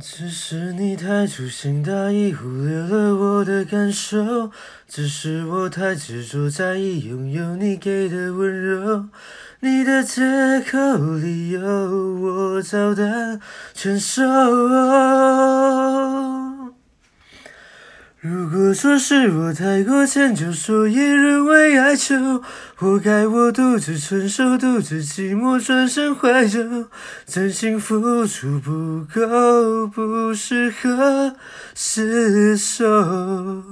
只是你太粗心大意，忽略了我的感受。只是我太执着在意拥有你给的温柔。你的借口理由，我照单全收。如果说是我太过迁就，所以沦为哀求，活该我独自承受，独自寂寞，转身怀旧，真心付出不够，不适合厮守。